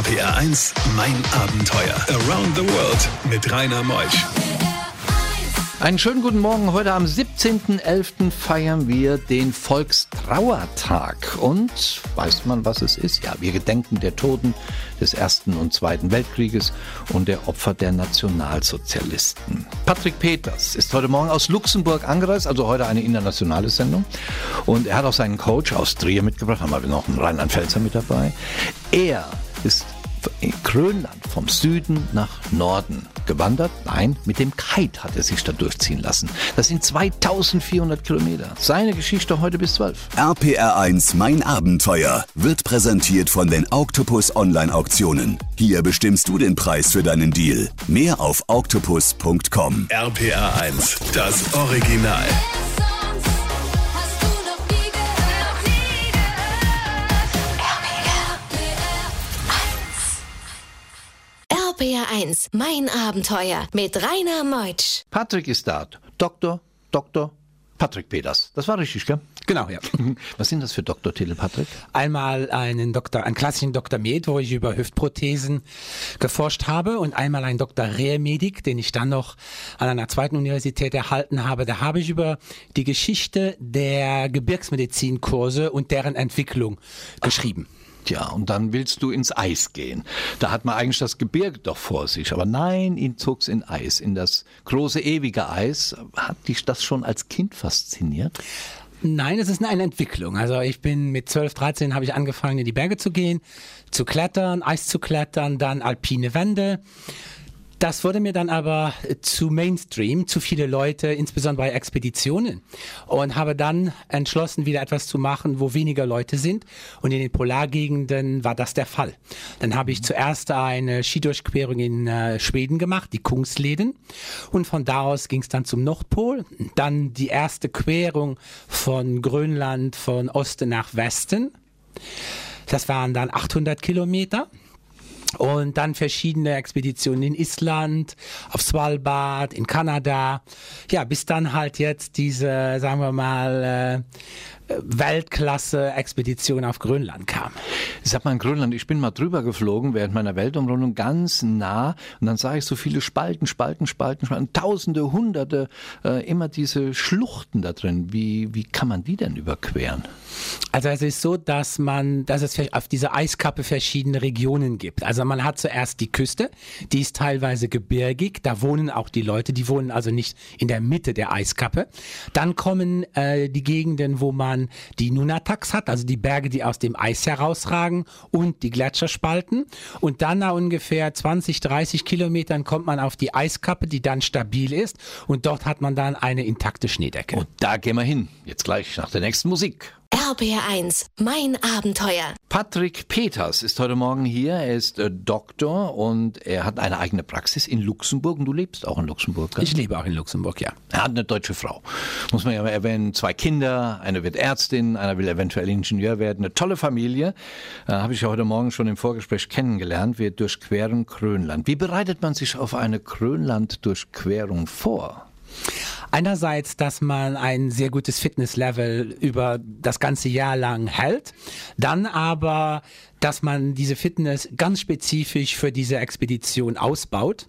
RPR 1, mein Abenteuer. Around the World mit Rainer Meusch. Einen schönen guten Morgen. Heute am 17.11. feiern wir den Volkstrauertag. Und weiß man, was es ist? Ja, wir gedenken der Toten des Ersten und Zweiten Weltkrieges und der Opfer der Nationalsozialisten. Patrick Peters ist heute Morgen aus Luxemburg angereist, also heute eine internationale Sendung. Und er hat auch seinen Coach aus Trier mitgebracht, haben wir noch einen Rheinland-Pfälzer mit dabei. Er ist in Grönland vom Süden nach Norden gewandert. Nein, mit dem Kite hat er sich da durchziehen lassen. Das sind 2400 Kilometer. Seine Geschichte heute bis 12. RPR1 Mein Abenteuer wird präsentiert von den Octopus Online Auktionen. Hier bestimmst du den Preis für deinen Deal. Mehr auf octopus.com. RPR1, das Original. RPR1, mein Abenteuer mit Rainer Meutsch. Patrick ist da. Doktor, Doktor, Patrick Peters. Das war richtig, gell? Genau, ja. Was sind das für Doktortitel, Patrick? Einmal einen Doktor, einen klassischen Doktor Med, wo ich über Hüftprothesen geforscht habe und einmal einen Doktor Rehrmedik, den ich dann noch an einer zweiten Universität erhalten habe. Da habe ich über die Geschichte der Gebirgsmedizinkurse und deren Entwicklung geschrieben. Ach. Tja, und dann willst du ins Eis gehen. Da hat man eigentlich das Gebirge doch vor sich. Aber nein, ihn zog's in Eis, in das große ewige Eis. Hat dich das schon als Kind fasziniert? Nein, es ist eine Entwicklung. Also ich bin mit 12, 13 habe ich angefangen in die Berge zu gehen, zu klettern, Eis zu klettern, dann alpine Wände. Das wurde mir dann aber zu Mainstream, zu viele Leute, insbesondere bei Expeditionen. Und habe dann entschlossen, wieder etwas zu machen, wo weniger Leute sind. Und in den Polargegenden war das der Fall. Dann habe ich zuerst eine Skidurchquerung in äh, Schweden gemacht, die Kungsleden. Und von da aus ging es dann zum Nordpol. Dann die erste Querung von Grönland von Osten nach Westen. Das waren dann 800 Kilometer. Und dann verschiedene Expeditionen in Island, auf Svalbard, in Kanada. Ja, bis dann halt jetzt diese, sagen wir mal, äh, Weltklasse-Expedition auf Grönland kam. Sag mal, in Grönland, ich bin mal drüber geflogen während meiner Weltumrundung ganz nah und dann sah ich so viele Spalten, Spalten, Spalten, Spalten, Tausende, Hunderte, äh, immer diese Schluchten da drin. Wie, wie kann man die denn überqueren? Also es ist so, dass man, dass es auf dieser Eiskappe verschiedene Regionen gibt. Also man hat zuerst die Küste, die ist teilweise gebirgig, da wohnen auch die Leute, die wohnen also nicht in der Mitte der Eiskappe. Dann kommen äh, die Gegenden, wo man die Nunataks hat, also die Berge, die aus dem Eis herausragen und die Gletscherspalten. Und dann nach ungefähr 20, 30 Kilometern kommt man auf die Eiskappe, die dann stabil ist und dort hat man dann eine intakte Schneedecke. Und da gehen wir hin, jetzt gleich nach der nächsten Musik. RBR1, mein Abenteuer. Patrick Peters ist heute Morgen hier. Er ist äh, Doktor und er hat eine eigene Praxis in Luxemburg. Und du lebst auch in Luxemburg, gell? Ich lebe auch in Luxemburg, ja. Er hat eine deutsche Frau. Muss man ja mal erwähnen. Zwei Kinder, eine wird Ärztin, einer will eventuell Ingenieur werden. Eine tolle Familie. Äh, Habe ich ja heute Morgen schon im Vorgespräch kennengelernt. Wir durchqueren Grönland. Wie bereitet man sich auf eine Grönland-Durchquerung vor? Einerseits, dass man ein sehr gutes Fitnesslevel über das ganze Jahr lang hält, dann aber, dass man diese Fitness ganz spezifisch für diese Expedition ausbaut.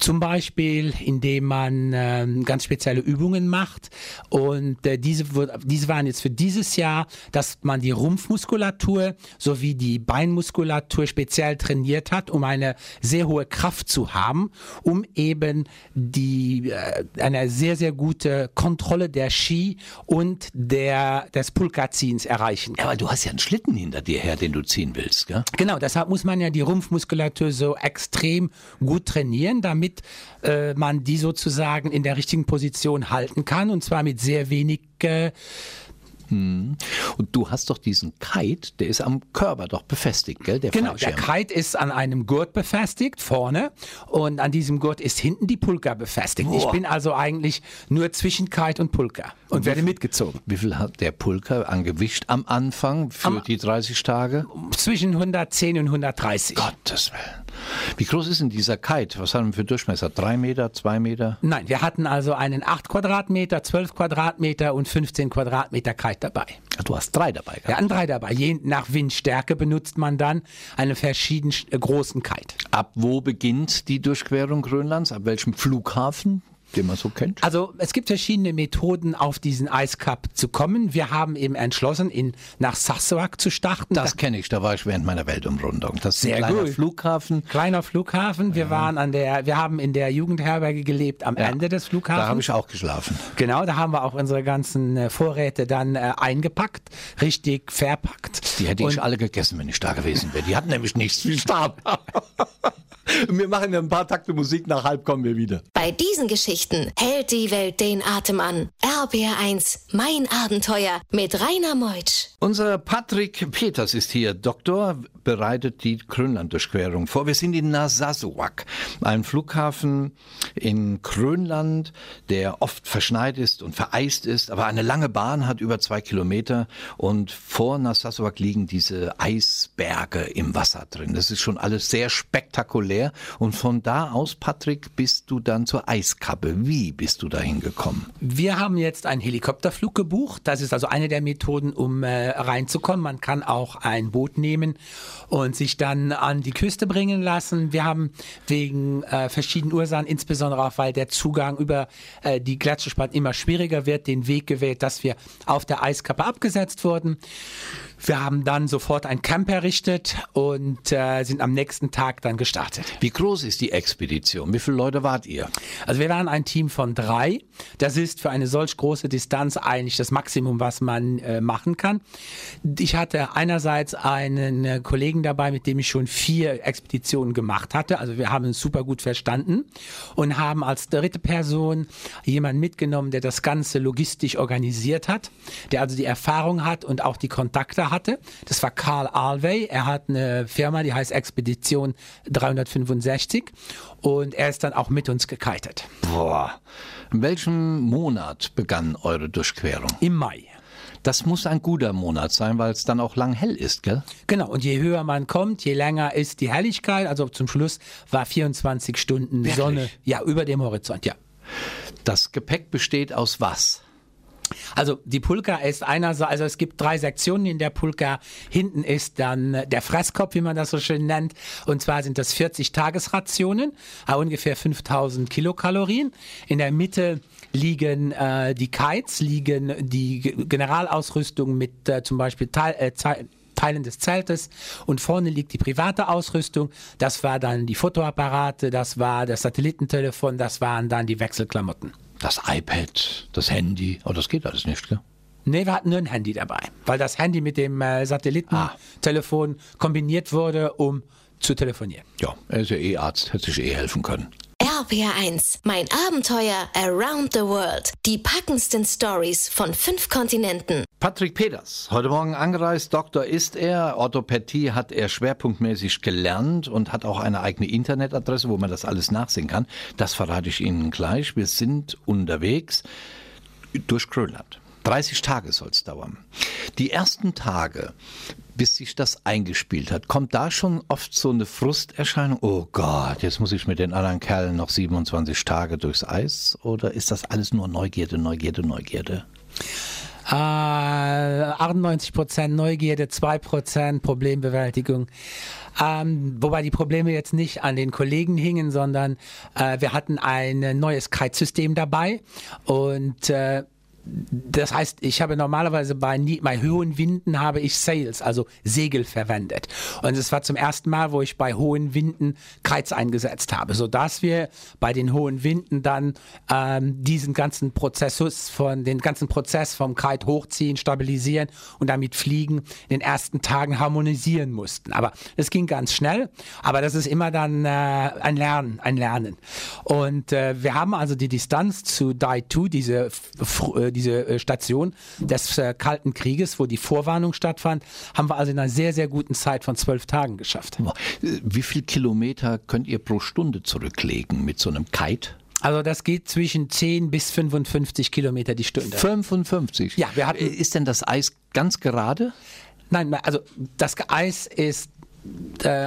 Zum Beispiel, indem man äh, ganz spezielle Übungen macht. Und äh, diese, diese waren jetzt für dieses Jahr, dass man die Rumpfmuskulatur sowie die Beinmuskulatur speziell trainiert hat, um eine sehr hohe Kraft zu haben, um eben die, äh, eine sehr, sehr gute Kontrolle der Ski und der, des Pulkaziehens erreichen kann. Ja, aber du hast ja einen Schlitten hinter dir her, den du ziehen willst, gell? Genau, deshalb muss man ja die Rumpfmuskulatur so extrem gut trainieren, damit damit äh, man die sozusagen in der richtigen Position halten kann und zwar mit sehr wenig äh, hm. Und du hast doch diesen Kite, der ist am Körper doch befestigt, gell? Der genau, Fallschirm. der Kite ist an einem Gurt befestigt, vorne. Und an diesem Gurt ist hinten die Pulka befestigt. Boah. Ich bin also eigentlich nur zwischen Kite und Pulka und, und werde mitgezogen. Wie viel hat der Pulka an Gewicht am Anfang für am, die 30 Tage? Zwischen 110 und 130. Gottes Willen. Wie groß ist denn dieser Kite? Was haben wir für Durchmesser? Drei Meter, zwei Meter? Nein, wir hatten also einen 8 Quadratmeter, 12 Quadratmeter und 15 Quadratmeter Kite dabei. Du hast drei dabei gehabt. Wir hatten drei dabei. Je nach Windstärke benutzt man dann einen verschieden äh, großen Kite. Ab wo beginnt die Durchquerung Grönlands? Ab welchem Flughafen? Den man so kennt? Also es gibt verschiedene Methoden, auf diesen Eiskap zu kommen. Wir haben eben entschlossen, in, nach Sassuak zu starten. Das kenne ich, da war ich während meiner Weltumrundung. Das ist Sehr ein kleiner gut. Flughafen. Kleiner Flughafen. Wir waren an der, wir haben in der Jugendherberge gelebt am Ja, Ende des Flughafens. Da habe ich auch geschlafen. Genau, da haben wir auch unsere ganzen äh, Vorräte dann äh, eingepackt, richtig verpackt. Die hätte Und- ich alle gegessen, wenn ich da gewesen wäre. Die hatten nämlich nichts. Viel Stab. wir machen ein paar Takte Musik, nach halb kommen wir wieder. Bei diesen Geschichten hält die Welt den Atem an. RBR1, mein Abenteuer mit Rainer Meutsch. Unser Patrick Peters ist hier. Doktor bereitet die Grönland-Durchquerung vor. Wir sind in Narsarsuaq, ein Flughafen in Grönland, der oft verschneit ist und vereist ist, aber eine lange Bahn hat über zwei Kilometer und vor Narsarsuaq liegen diese Eisberge im Wasser drin. Das ist schon alles sehr spektakulär und von da aus, Patrick, bist du dann zur Eiskappe. Wie bist du dahin gekommen? Wir haben jetzt einen Helikopterflug gebucht. Das ist also eine der Methoden, um äh, reinzukommen. Man kann auch ein Boot nehmen und sich dann an die Küste bringen lassen. Wir haben wegen äh, verschiedenen Ursachen, insbesondere auch weil der Zugang über äh, die Gletscherspalten immer schwieriger wird, den Weg gewählt, dass wir auf der Eiskappe abgesetzt wurden. Wir haben dann sofort ein Camp errichtet und äh, sind am nächsten Tag dann gestartet. Wie groß ist die Expedition? Wie viele Leute wart ihr? Also wir waren ein Team von drei. Das ist für eine solch große Distanz eigentlich das Maximum, was man äh, machen kann. Ich hatte einerseits einen äh, Kollegen dabei, mit dem ich schon vier Expeditionen gemacht hatte. Also wir haben uns super gut verstanden und haben als dritte Person jemanden mitgenommen, der das Ganze logistisch organisiert hat, der also die Erfahrung hat und auch die Kontakte hatte. Das war Karl Alvey. Er hat eine Firma, die heißt Expedition 365 und er ist dann auch mit uns gekitet. Boah. In welchem Monat begann eure Durchquerung? Im Mai. Das muss ein guter Monat sein, weil es dann auch lang hell ist, gell? Genau, und je höher man kommt, je länger ist die Helligkeit. Also zum Schluss war 24 Stunden Wirklich? Sonne ja, über dem Horizont, ja. Das Gepäck besteht aus was? Also die Pulka ist einerseits, also es gibt drei Sektionen in der Pulka. Hinten ist dann äh, der Fresskopf, wie man das so schön nennt. Und zwar sind das 40 Tagesrationen, äh, ungefähr 5000 Kilokalorien. In der Mitte liegen äh, die Kites, liegen die Ge- Generalausrüstung mit äh, zum Beispiel Teil, äh, Teilen des Zeltes und vorne liegt die private Ausrüstung. Das war dann die Fotoapparate, das war das Satellitentelefon, das waren dann die Wechselklamotten. Das iPad, das Handy. Oh, das geht alles nicht, gell? Nee, wir hatten nur ein Handy dabei, weil das Handy mit dem äh, Satellitentelefon kombiniert wurde, um zu telefonieren. Ja, er ist ja eh Arzt, hätte sich eh helfen können. RPR1, mein Abenteuer around the world. Die packendsten Stories von fünf Kontinenten. Patrick Peters, heute Morgen angereist, Doktor ist er, Orthopädie hat er schwerpunktmäßig gelernt und hat auch eine eigene Internetadresse, wo man das alles nachsehen kann. Das verrate ich Ihnen gleich. Wir sind unterwegs durch Grönland. 30 Tage soll es dauern. Die ersten Tage, bis sich das eingespielt hat, kommt da schon oft so eine Frusterscheinung. Oh Gott, jetzt muss ich mit den anderen Kerlen noch 27 Tage durchs Eis? Oder ist das alles nur Neugierde, Neugierde, Neugierde? Äh, 98% Neugierde, 2% Problembewältigung. Ähm, wobei die Probleme jetzt nicht an den Kollegen hingen, sondern äh, wir hatten ein neues Kite-System dabei und äh, das heißt, ich habe normalerweise bei, bei hohen Winden habe ich Sails, also Segel verwendet. Und es war zum ersten Mal, wo ich bei hohen Winden Kites eingesetzt habe, sodass wir bei den hohen Winden dann ähm, diesen ganzen Prozessus von den ganzen Prozess vom Kite hochziehen, stabilisieren und damit fliegen in den ersten Tagen harmonisieren mussten. Aber das ging ganz schnell. Aber das ist immer dann äh, ein Lernen, ein Lernen. Und äh, wir haben also die Distanz zu Dai 2, diese f- äh, diese äh, Station des äh, Kalten Krieges, wo die Vorwarnung stattfand, haben wir also in einer sehr, sehr guten Zeit von zwölf Tagen geschafft. Äh, Wie viel Kilometer könnt ihr pro Stunde zurücklegen mit so einem Kite? Also das geht zwischen 10 bis 55 Kilometer die Stunde. 55. Ja, wir hatten- Ist denn das Eis ganz gerade? Nein, also das Eis ist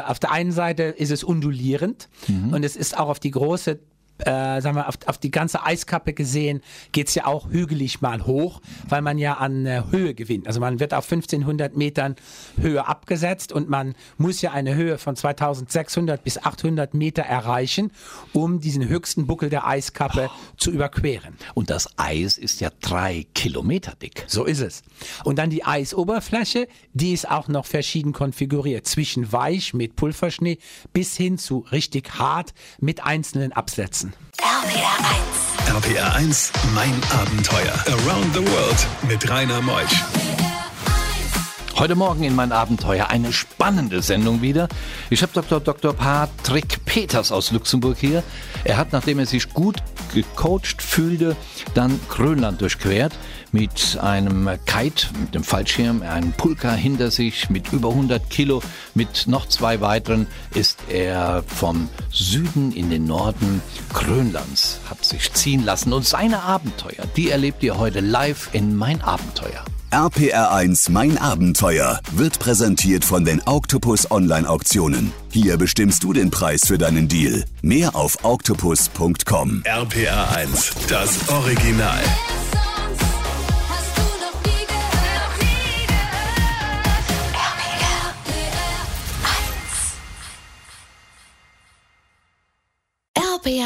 auf der einen Seite ist es undulierend mhm. und es ist auch auf die große äh, sagen wir, auf, auf die ganze Eiskappe gesehen, geht es ja auch hügelig mal hoch, weil man ja an äh, Höhe gewinnt. Also man wird auf 1500 Metern Höhe abgesetzt und man muss ja eine Höhe von 2600 bis 800 Meter erreichen, um diesen höchsten Buckel der Eiskappe oh. zu überqueren. Und das Eis ist ja drei Kilometer dick. So ist es. Und dann die Eisoberfläche, die ist auch noch verschieden konfiguriert. Zwischen weich mit Pulverschnee bis hin zu richtig hart mit einzelnen Absätzen. RPR 1. RPR 1, mein Abenteuer. Around the World mit Rainer Meusch. Heute Morgen in mein Abenteuer eine spannende Sendung wieder. Ich habe Dr. Dr. Patrick Peters aus Luxemburg hier. Er hat, nachdem er sich gut gecoacht fühlte, dann Grönland durchquert mit einem Kite, mit dem Fallschirm, einem Pulka hinter sich mit über 100 Kilo. Mit noch zwei weiteren ist er vom Süden in den Norden Grönlands, hat sich ziehen lassen. Und seine Abenteuer, die erlebt ihr heute live in Mein Abenteuer. RPR1 Mein Abenteuer wird präsentiert von den Octopus Online Auktionen. Hier bestimmst du den Preis für deinen Deal. Mehr auf octopus.com. RPR1, das Original. RPR1,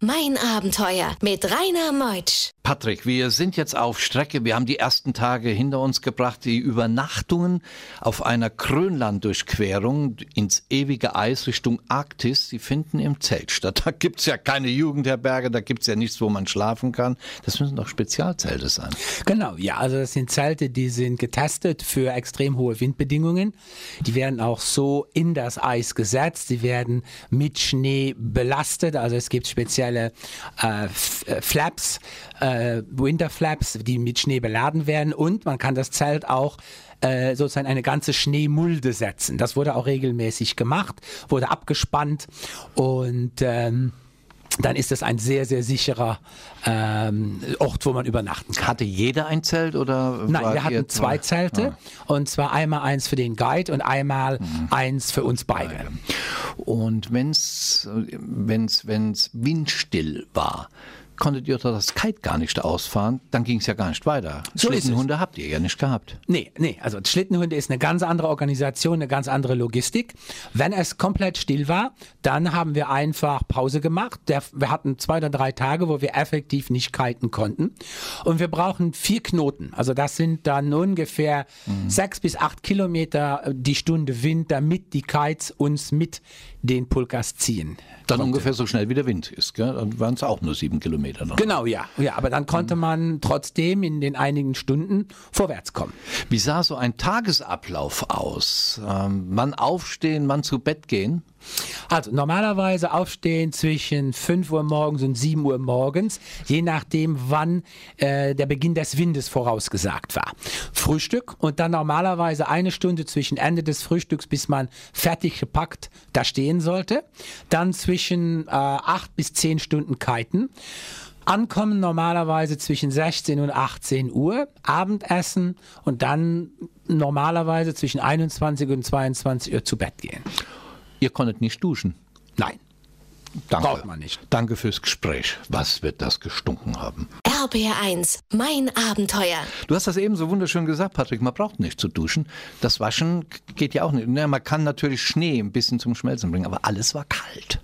mein Abenteuer mit Rainer Meutsch. Patrick, wir sind jetzt auf Strecke. Wir haben die ersten Tage hinter uns gebracht. Die Übernachtungen auf einer Grönland-Durchquerung ins ewige Eis Richtung Arktis, die finden im Zelt statt. Da gibt es ja keine Jugendherberge, da gibt es ja nichts, wo man schlafen kann. Das müssen doch Spezialzelte sein. Genau, ja, also das sind Zelte, die sind getestet für extrem hohe Windbedingungen. Die werden auch so in das Eis gesetzt. Sie werden mit Schnee belastet. Also es gibt spezielle äh, äh, Flaps, äh, Winterflaps, die mit Schnee beladen werden und man kann das Zelt auch äh, sozusagen eine ganze Schneemulde setzen. Das wurde auch regelmäßig gemacht, wurde abgespannt und ähm, dann ist es ein sehr, sehr sicherer ähm, Ort, wo man übernachten kann. Hatte jeder ein Zelt oder? Nein, wir hatten zwei Zelte ah. und zwar einmal eins für den Guide und einmal mhm. eins für uns beide. Und wenn's, wenn's, wenn's windstill war, konntet ihr das Kite gar nicht ausfahren, dann ging es ja gar nicht weiter. So Schlittenhunde habt ihr ja nicht gehabt. Nee, nee, also Schlittenhunde ist eine ganz andere Organisation, eine ganz andere Logistik. Wenn es komplett still war, dann haben wir einfach Pause gemacht. Wir hatten zwei oder drei Tage, wo wir effektiv nicht kiten konnten. Und wir brauchen vier Knoten. Also das sind dann ungefähr mhm. sechs bis acht Kilometer die Stunde Wind, damit die Kites uns mit den Pulkas ziehen. Dann konnte. ungefähr so schnell wie der Wind ist, gell? Dann waren es auch nur sieben Kilometer noch. Genau, ja. Ja, aber dann konnte mhm. man trotzdem in den einigen Stunden vorwärts kommen. Wie sah so ein Tagesablauf aus? Ähm, Mann aufstehen, Mann zu Bett gehen? Also normalerweise aufstehen zwischen 5 Uhr morgens und 7 Uhr morgens, je nachdem, wann äh, der Beginn des Windes vorausgesagt war. Frühstück und dann normalerweise eine Stunde zwischen Ende des Frühstücks, bis man fertig gepackt da stehen sollte. Dann zwischen äh, 8 bis 10 Stunden kiten. Ankommen normalerweise zwischen 16 und 18 Uhr, Abendessen und dann normalerweise zwischen 21 und 22 Uhr zu Bett gehen. Ihr konntet nicht duschen? Nein. Danke. Braucht man nicht. Danke fürs Gespräch. Was wird das gestunken haben? RBR1, mein Abenteuer. Du hast das eben so wunderschön gesagt, Patrick. Man braucht nicht zu duschen. Das Waschen geht ja auch nicht. man kann natürlich Schnee ein bisschen zum Schmelzen bringen, aber alles war kalt.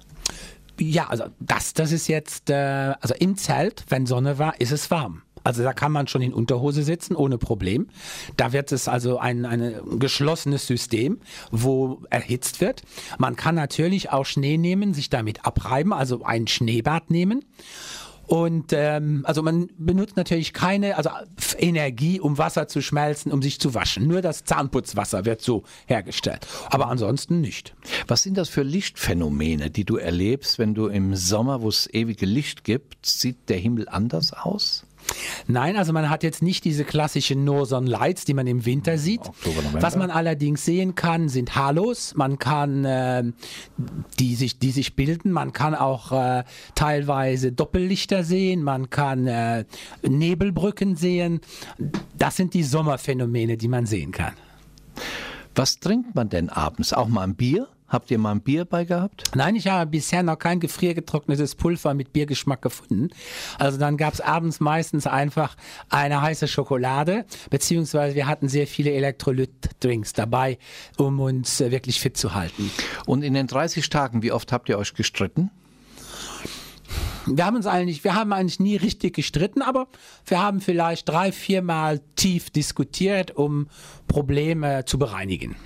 Ja, also das, das ist jetzt, äh, also im Zelt, wenn Sonne war, ist es warm. Also da kann man schon in Unterhose sitzen, ohne Problem. Da wird es also ein, ein geschlossenes System, wo erhitzt wird. Man kann natürlich auch Schnee nehmen, sich damit abreiben, also ein Schneebad nehmen. Und ähm, also man benutzt natürlich keine also Energie, um Wasser zu schmelzen, um sich zu waschen. Nur das Zahnputzwasser wird so hergestellt. Aber ansonsten nicht. Was sind das für Lichtphänomene, die du erlebst, wenn du im Sommer, wo es ewige Licht gibt, sieht der Himmel anders aus? Nein, also man hat jetzt nicht diese klassischen Northern Lights, die man im Winter sieht. Oktober, Was man allerdings sehen kann, sind Halos. Man kann äh, die sich die sich bilden. Man kann auch äh, teilweise Doppellichter sehen. Man kann äh, Nebelbrücken sehen. Das sind die Sommerphänomene, die man sehen kann. Was trinkt man denn abends? Auch mal ein Bier? Habt ihr mal ein Bier bei gehabt? Nein, ich habe bisher noch kein gefriergetrocknetes Pulver mit Biergeschmack gefunden. Also dann gab es abends meistens einfach eine heiße Schokolade, beziehungsweise wir hatten sehr viele Elektrolyt-Drinks dabei, um uns äh, wirklich fit zu halten. Und in den 30 Tagen, wie oft habt ihr euch gestritten? Wir haben uns eigentlich, wir haben eigentlich nie richtig gestritten, aber wir haben vielleicht drei, viermal tief diskutiert, um Probleme zu bereinigen.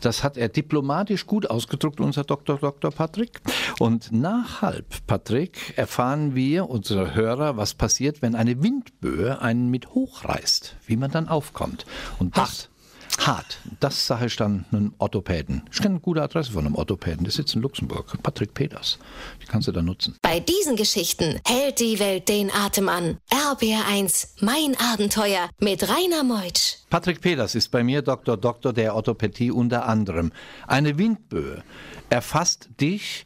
Das hat er diplomatisch gut ausgedruckt, unser Dr. Dr. Patrick. Und nach halb, Patrick, erfahren wir, unsere Hörer, was passiert, wenn eine Windböe einen mit hochreißt, wie man dann aufkommt. Und das, Hart. Das sage ich dann einem Orthopäden. Ich kenne eine gute Adresse von einem Orthopäden. Der sitzt in Luxemburg. Patrick Peters. Die kannst du da nutzen. Bei diesen Geschichten hält die Welt den Atem an. RBR1, mein Abenteuer mit Rainer Meutsch. Patrick Peters ist bei mir Doktor Doktor der Orthopädie unter anderem. Eine Windböe erfasst dich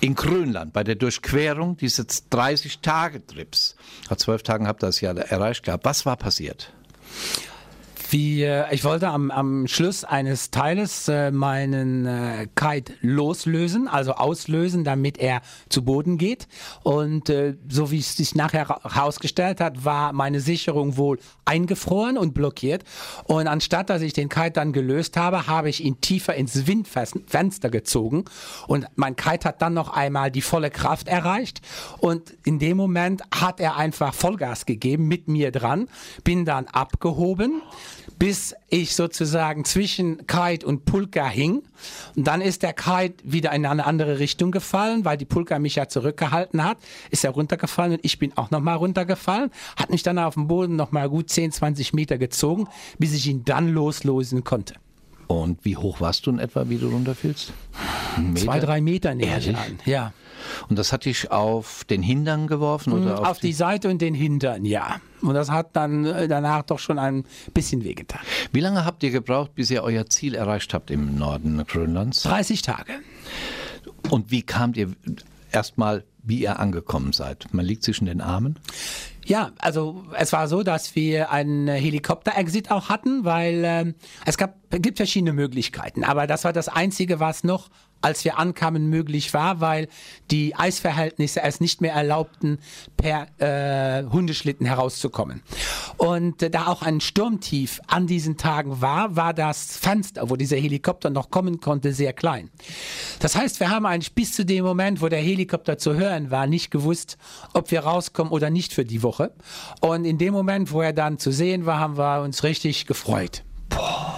in Grönland bei der Durchquerung dieses 30-Tage-Trips. Vor zwölf Tagen habt ihr das ja erreicht gehabt. Was war passiert? Wie, ich wollte am, am Schluss eines Teiles äh, meinen äh, Kite loslösen, also auslösen, damit er zu Boden geht. Und äh, so wie es sich nachher herausgestellt hat, war meine Sicherung wohl eingefroren und blockiert. Und anstatt dass ich den Kite dann gelöst habe, habe ich ihn tiefer ins Windfenster gezogen. Und mein Kite hat dann noch einmal die volle Kraft erreicht. Und in dem Moment hat er einfach Vollgas gegeben mit mir dran, bin dann abgehoben bis ich sozusagen zwischen Kite und Pulka hing. Und dann ist der Kite wieder in eine andere Richtung gefallen, weil die Pulka mich ja zurückgehalten hat. Ist er runtergefallen und ich bin auch nochmal runtergefallen. Hat mich dann auf dem Boden nochmal gut 10, 20 Meter gezogen, bis ich ihn dann loslösen konnte. Und wie hoch warst du in etwa, wie du runterfielst? Zwei, drei Meter nehme ich an. Ja. Und das hat dich auf den Hintern geworfen? Oder hm, auf, auf die, die, Seite und den Hintern, ja. Und das hat dann äh, danach doch schon ein bisschen wehgetan. Wie lange habt ihr gebraucht, bis ihr euer Ziel erreicht habt im Norden Grönlands? 30 Tage. Und wie kamt ihr erstmal, wie ihr angekommen seid? Man liegt zwischen den Armen? Ja, also es war so, dass wir einen Helikopter-Exit auch hatten, weil äh, es gab, gibt verschiedene Möglichkeiten. Aber das war das Einzige, was noch als wir ankamen, möglich war, weil die Eisverhältnisse es nicht mehr erlaubten, per äh, Hundeschlitten herauszukommen. Und äh, da auch ein Sturmtief an diesen Tagen war, war das Fenster, wo dieser Helikopter noch kommen konnte, sehr klein. Das heißt, wir haben eigentlich bis zu dem Moment, wo der Helikopter zu hören war, nicht gewusst, ob wir rauskommen oder nicht für die Woche. Und in dem Moment, wo er dann zu sehen war, haben wir uns richtig gefreut. Boah.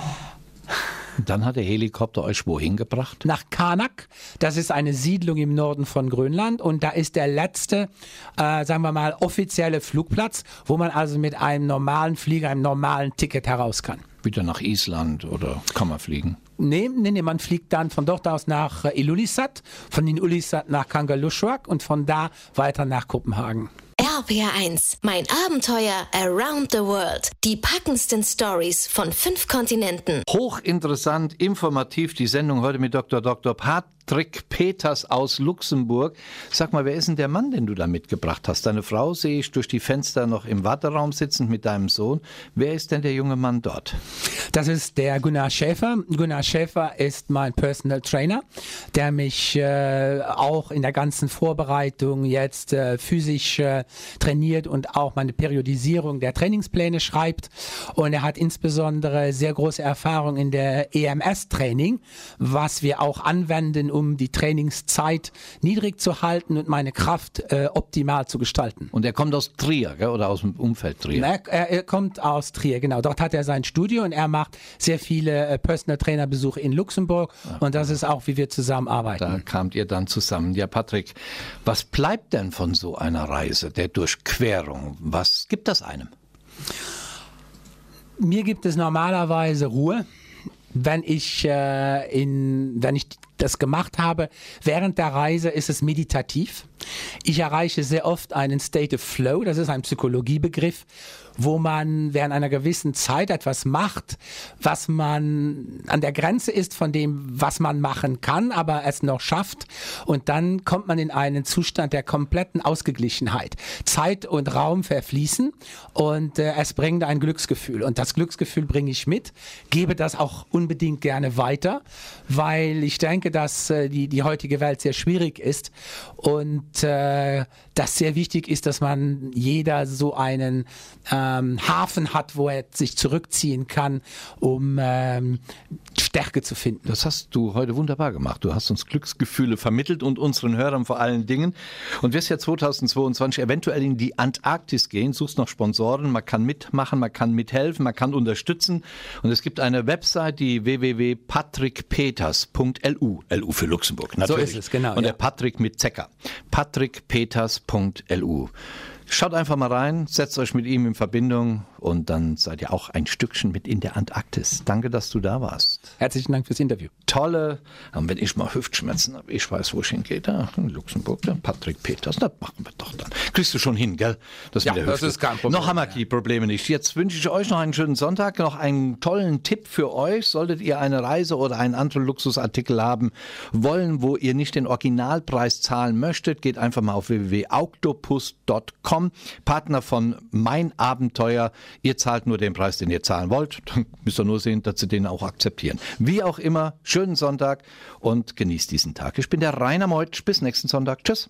Dann hat der Helikopter euch wohin gebracht? Nach Kanak. Das ist eine Siedlung im Norden von Grönland und da ist der letzte, äh, sagen wir mal, offizielle Flugplatz, wo man also mit einem normalen Flieger, einem normalen Ticket heraus kann. Wieder nach Island oder kann man fliegen? Nee, nee, nee, man fliegt dann von dort aus nach äh, Ilulissat, von Ilulissat nach Kangerlussuaq und von da weiter nach Kopenhagen. RPR1, mein Abenteuer Around the World. Die packendsten Stories von fünf Kontinenten. Hochinteressant, informativ die Sendung heute mit Dr. Dr. Pat Patrick Peters aus Luxemburg. Sag mal, wer ist denn der Mann, den du da mitgebracht hast? Deine Frau sehe ich durch die Fenster noch im Warteraum sitzend mit deinem Sohn. Wer ist denn der junge Mann dort? Das ist der Gunnar Schäfer. Gunnar Schäfer ist mein Personal Trainer, der mich äh, auch in der ganzen Vorbereitung jetzt äh, physisch äh, trainiert und auch meine Periodisierung der Trainingspläne schreibt. Und er hat insbesondere sehr große Erfahrung in der EMS-Training, was wir auch anwenden, um die Trainingszeit niedrig zu halten und meine Kraft äh, optimal zu gestalten. Und er kommt aus Trier, gell? oder aus dem Umfeld Trier? Er, er, er, kommt aus Trier, genau. Dort hat er sein Studio und er macht sehr viele äh, Personal Trainer Besuche in Luxemburg Ach, und das ist auch, wie wir zusammenarbeiten. Da kamt ihr dann zusammen. Ja, Patrick, was bleibt denn von so einer Reise, der Durchquerung? Was gibt das einem? Mir gibt es normalerweise Ruhe wenn ich äh, in, wenn ich das gemacht habe während der Reise, ist es meditativ. Ich erreiche sehr oft einen State of Flow, das ist ein Psychologiebegriff, wo man während einer gewissen Zeit etwas macht, was man an der Grenze ist von dem, was man machen kann, aber es noch schafft. Und dann kommt man in einen Zustand der kompletten Ausgeglichenheit. Zeit und Raum verfließen und äh, es bringt ein Glücksgefühl. Und das Glücksgefühl bringe ich mit, gebe das auch unbedingt gerne weiter, weil ich denke, dass äh, die, die heutige Welt sehr schwierig ist und äh, das sehr wichtig ist, dass man jeder so einen ähm, Hafen hat, wo er sich zurückziehen kann, um ähm, Stärke zu finden. Das hast du heute wunderbar gemacht. Du hast uns Glücksgefühle vermittelt und unseren Hörern vor allen Dingen. Und wirst ja 2022 eventuell in die Antarktis gehen, suchst noch Sponsoren, man kann mitmachen, man kann mithelfen, man kann unterstützen. Und es gibt eine Website, die www.patrickpeters.lu, LU für Luxemburg, natürlich. So ist es, genau. Und der Patrick mit Zecker. patrickpeters.lu. Schaut einfach mal rein, setzt euch mit ihm in Verbindung und dann seid ihr auch ein Stückchen mit in der Antarktis. Danke, dass du da warst. Herzlichen Dank fürs Interview. Tolle, und wenn ich mal Hüftschmerzen habe, ich weiß, wo ich hingehe, da in Luxemburg, der Patrick Peters, das machen wir doch dann. Kriegst du schon hin, gell? Das, ja, das ist kein Problem. Noch haben wir die Probleme nicht. Jetzt wünsche ich euch noch einen schönen Sonntag, noch einen tollen Tipp für euch. Solltet ihr eine Reise oder einen anderen Luxusartikel haben wollen, wo ihr nicht den Originalpreis zahlen möchtet, geht einfach mal auf www.octopus.com, Partner von Mein Abenteuer. Ihr zahlt nur den Preis, den ihr zahlen wollt. Dann müsst ihr nur sehen, dass sie den auch akzeptieren. Wie auch immer, schönen Sonntag und genießt diesen Tag. Ich bin der Rainer Meutsch. Bis nächsten Sonntag. Tschüss.